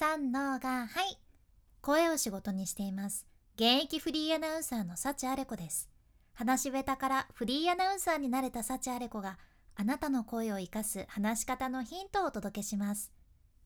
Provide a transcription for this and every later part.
三のがはい。声を仕事にしています。現役フリーアナウンサーの幸あれ子です。話し下手からフリーアナウンサーになれた幸あれ子があなたの声を生かす話し方のヒントをお届けします。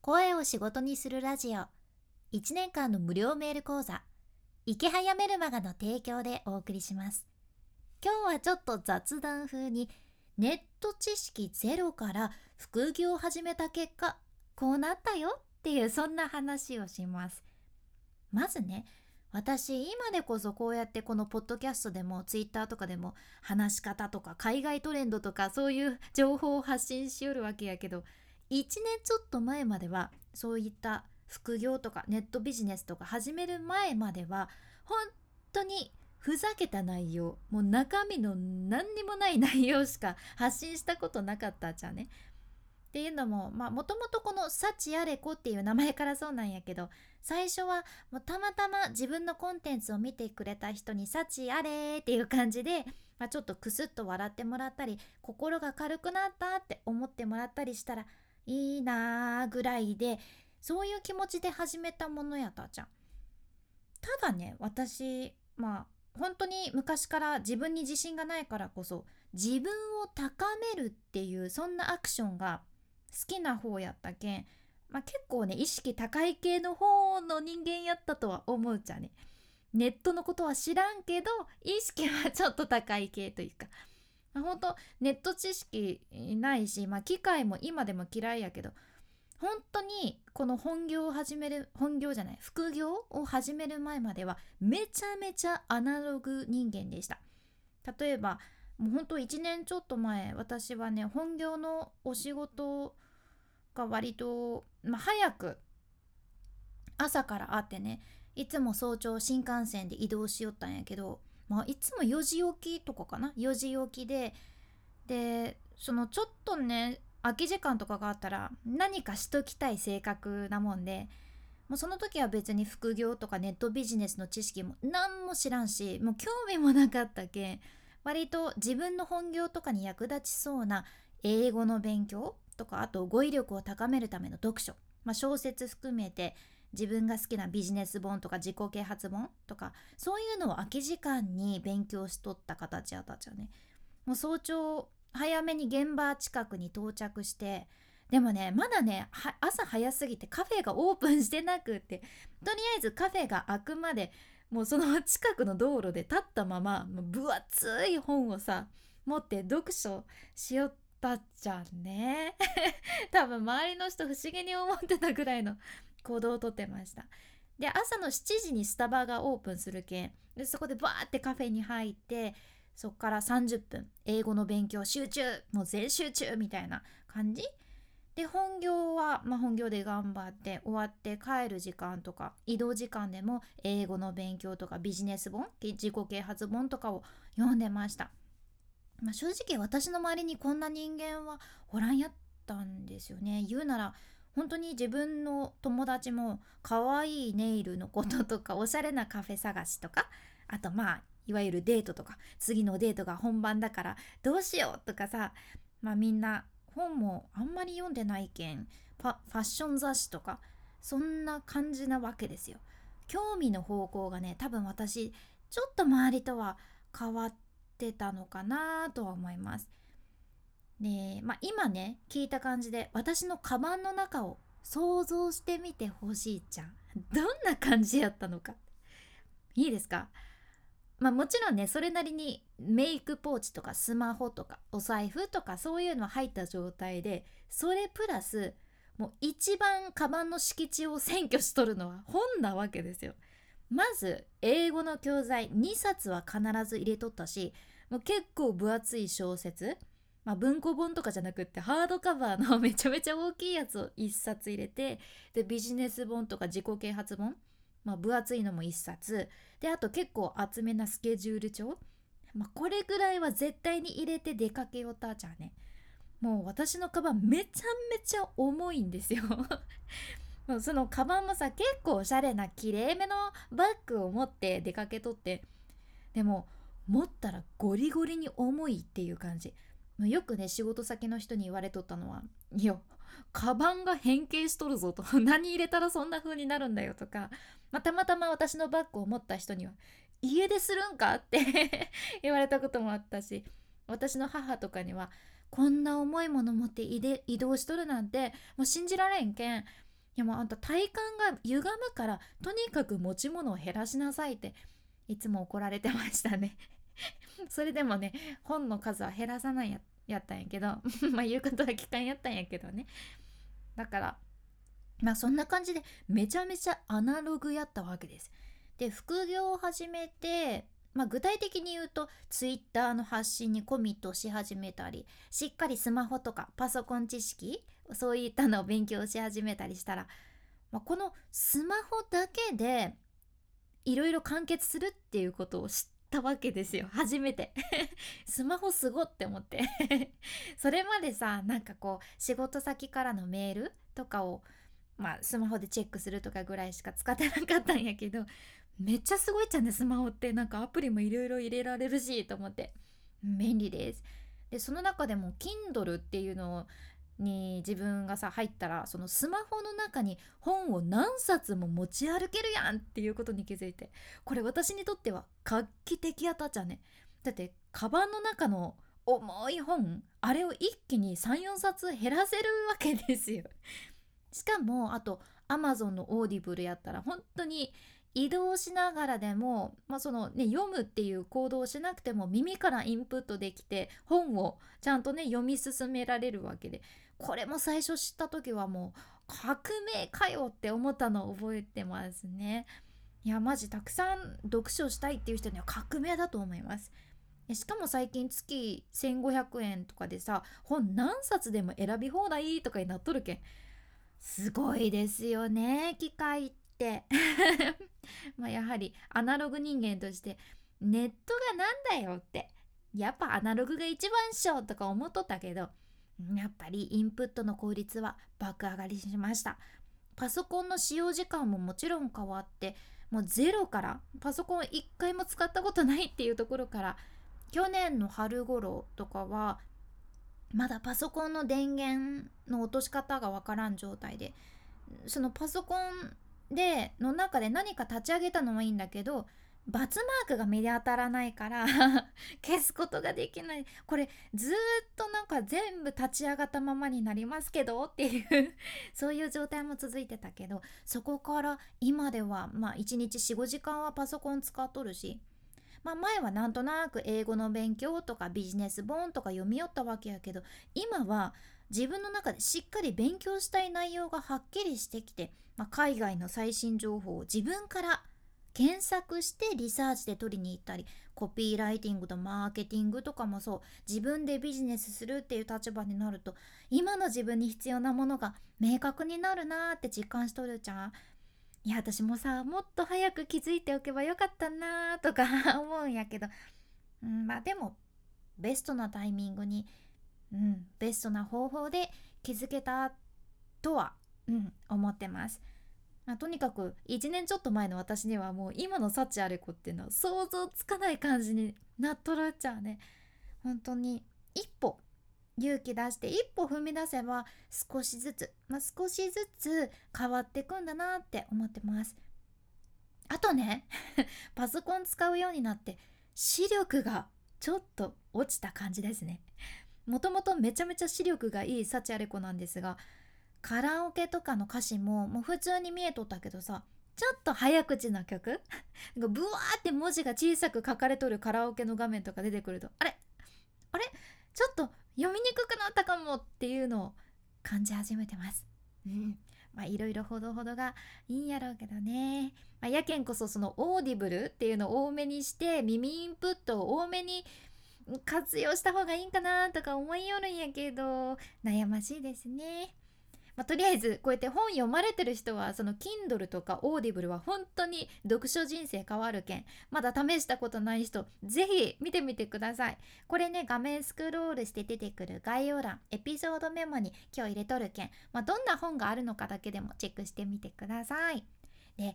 声を仕事にするラジオ。1年間の無料メール講座。池早メルマガの提供でお送りします。今日はちょっと雑談風にネット知識ゼロから副業を始めた結果こうなったよ。っていうそんな話をしますまずね私今でこそこうやってこのポッドキャストでもツイッターとかでも話し方とか海外トレンドとかそういう情報を発信しよるわけやけど1年ちょっと前まではそういった副業とかネットビジネスとか始める前までは本当にふざけた内容もう中身の何にもない内容しか発信したことなかったじゃんね。っていうのももともとこの「幸あれ子」っていう名前からそうなんやけど最初はもうたまたま自分のコンテンツを見てくれた人に「幸あれ」っていう感じで、まあ、ちょっとクスッと笑ってもらったり心が軽くなったって思ってもらったりしたらいいなーぐらいでそういう気持ちで始めたものやったじゃん。ただね私まあ本当に昔から自分に自信がないからこそ自分を高めるっていうそんなアクションがきな方やったけん、まあ、結構ね意識高い系の方の人間やったとは思うじゃね。ネットのことは知らんけど意識はちょっと高い系というか、まあ、本当ネット知識ないし、まあ、機械も今でも嫌いやけど本当にこの本業を始める本業じゃない副業を始める前まではめちゃめちゃアナログ人間でした。例えばもうほんと1年ちょっと前私はね本業のお仕事が割と、まあ、早く朝からあってねいつも早朝新幹線で移動しよったんやけど、まあ、いつも4時起きとかかな？4時起きででそのちょっとね空き時間とかがあったら何かしときたい性格なもんでもうその時は別に副業とかネットビジネスの知識も何も知らんしもう興味もなかったけん割と自分の本業とかに役立ちそうな英語の勉強とかあと語彙力を高めるための読書、まあ、小説含めて自分が好きなビジネス本とか自己啓発本とかそういうのを空き時間に勉強しとった形やったっちゃね。もう早朝早めに現場近くに到着してでもねまだね朝早すぎてカフェがオープンしてなくってとりあえずカフェが開くまでもうその近くの道路で立ったまま分厚い本をさ持って読書しよったっちゃんね。多分周りの人不思議に思ってたぐらいの行動をとってました。で朝の7時にスタバがオープンするけんでそこでバーってカフェに入ってそっから30分英語の勉強集中もう全集中みたいな感じ。で本業は、まあ、本業で頑張って終わって帰る時間とか移動時間でも英語の勉強とかビジネス本自己啓発本とかを読んでました、まあ、正直私の周りにこんな人間はおらんやったんですよね言うなら本当に自分の友達も可愛いネイルのこととかおしゃれなカフェ探しとかあとまあいわゆるデートとか次のデートが本番だからどうしようとかさまあみんな本もあんまり読んでないけんファッション雑誌とかそんな感じなわけですよ。興味の方向がね多分私ちょっと周りとは変わってたのかなとは思います。でまあ今ね聞いた感じで私のカバンの中を想像してみてほしいじゃん。どんな感じやったのか。いいですか？まあもちろんねそれなりにメイクポーチとかスマホとかお財布とかそういうの入った状態でそれプラスもう一番カバンの敷地を占拠しとるのは本なわけですよ。まず英語の教材2冊は必ず入れとったしもう結構分厚い小説、まあ、文庫本とかじゃなくってハードカバーの めちゃめちゃ大きいやつを1冊入れてでビジネス本とか自己啓発本まあ、分厚いのも1冊であと結構厚めなスケジュール帳、まあ、これぐらいは絶対に入れて出かけようたじゃんね。もう私のカバンめちゃめちゃ重いんですよ。そのカバンもさ結構おしゃれなきれいめのバッグを持って出かけとって。でも持ったらゴリゴリに重いっていう感じ。よくね仕事先の人に言われとったのは「いやカバンが変形しとるぞと。何入れたらそんな風になるんだよとか、まあ、たまたま私のバッグを持った人には家でするんかって 言われたこともあったし。私の母とかにはこんな重いもの持って移動しとるなんてもう信じられんけん。やもうあんた体幹が歪むからとにかく持ち物を減らしなさいっていつも怒られてましたね。それでもね本の数は減らさないややったんやけど まあ言うことは聞かんやったんやけどね。だからまあそんな感じでめちゃめちゃアナログやったわけです。で副業を始めてまあ、具体的に言うと Twitter の発信にコミットし始めたりしっかりスマホとかパソコン知識そういったのを勉強し始めたりしたら、まあ、このスマホだけでいろいろ完結するっていうことを知ったわけですよ。初めて。スマホすごって思って。それまでさなんかこう仕事先からのメールとかをまあスマホでチェックするとかぐらいしか使ってなかったんやけどめっちゃすごいじゃんねスマホって。なんかアプリもいろいろ入れられるしと思って。便利です。でその中でも Kindle っていうのに自分がさ入ったらそのスマホの中に本を何冊も持ち歩けるやんっていうことに気づいて。これ私にとっては画期的やったじゃね。だってカバンの中の重い本あれを一気に34冊減らせるわけですよ。しかもあと Amazon の Audible やったら本当に移動しながらでも、まあそのね、読むっていう行動をしなくても耳からインプットできて本をちゃんとね読み進められるわけでこれも最初知った時はもう革命かよって思ったのを覚えてますね。いやマジたくさん読書したいっていう人には革命だと思います。しかも最近月1500円とかでさ本何冊でも選び放題とかになっとるけんすごいですよね機械って まあやはりアナログ人間としてネットがなんだよって。やっぱアナログが一番っしょとか思っとったけどやっぱりインプットの効率は爆上がりしました。パソコンの使用時間ももちろん変わってもうゼロからパソコン一回も使ったことないっていうところから去年の春頃とかはまだパソコンの電源の落とし方がわからん状態でそのパソコンでの中で何か立ち上げたのはいいんだけどバツマークが目に当たらないから 消すことができない。これずっとなんか全部立ち上がったままになりますけどっていう そういう状態も続いてたけどそこから今ではまあ1日45時間はパソコン使っとるしまあ前はなんとなく英語の勉強とかビジネス本とか読み寄ったわけやけど今は自分の中でしっかり勉強したい内容がはっきりしてきて、まあ、海外の最新情報を自分から検索してリサーチで取りに行ったりコピーライティングとマーケティングとかもそう自分でビジネスするっていう立場になると今の自分に必要なものが明確になるなーって実感しとるじゃん。いや私もさもっと早く気づいておけばよかったなーとか 思うんやけど、うん、まあでもベストなタイミングにうん、ベストな方法で気づけたとは、うん、思ってます。まあ、とにかく1年ちょっと前の私にはもう今の幸あれ子っていうのは想像つかない感じになっとるっちゃうね。本当に一歩勇気出して一歩踏み出せば少しずつ、まあ、少しずつ変わってくんだなって思ってます。あとね パソコン使うようになって視力がちょっと落ちた感じですね。もともとめちゃめちゃ視力がいい幸あれ子なんですがカラオケとかの歌詞ももう普通に見えとったけどさちょっと早口な曲？なんかブワーって文字が小さく書かれとるカラオケの画面とか出てくるとあれ？あれ？ちょっと読みにくくなったかもっていうのを感じ始めてます。うんまあいろいろほどほどがいいんやろうけどね。まあ、やけんこそその Audible っていうのを多めにして耳インプットを多めに活用した方がいいんかなとか思いよるんやけど悩ましいですね。まあ、とりあえずこうやって本読まれてる人はその Kindle とか Audible は本当に読書人生変わるけん。まだ試したことない人ぜひ見てみてください。これね画面スクロールして出てくる概要欄エピソードメモに今日入れとるけん、まあ、どんな本があるのかだけでもチェックしてみてください。で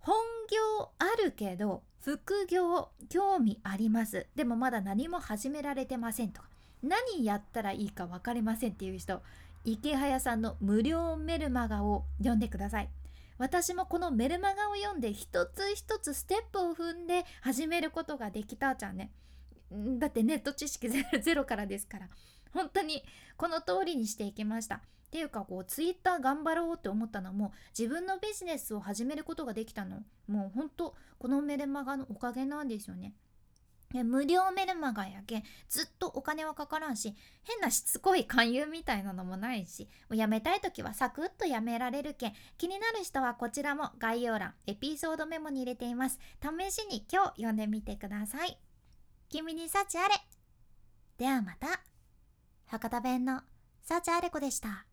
本業あるけど副業興味あります。でもまだ何も始められてませんとか。何やったらいいか分かりませんっていう人池早さんの無料メルマガを読んでください。私もこのメルマガを読んで一つ一つステップを踏んで始めることができたじゃんね。だってネット知識ゼロからですから。本当にこの通りにしていきました。っていうかこうツイッター頑張ろうって思ったのも自分のビジネスを始めることができたの。もう本当このメルマガのおかげなんですよね。無料メルマガやけんずっとお金はかからんし変なしつこい勧誘みたいなのもないしもうやめたい時はサクッとやめられるけん気になる人はこちらも概要欄エピソードメモに入れています。試しに今日読んでみてください。君に幸あれ。ではまた。博多弁のサーチャーレコでした。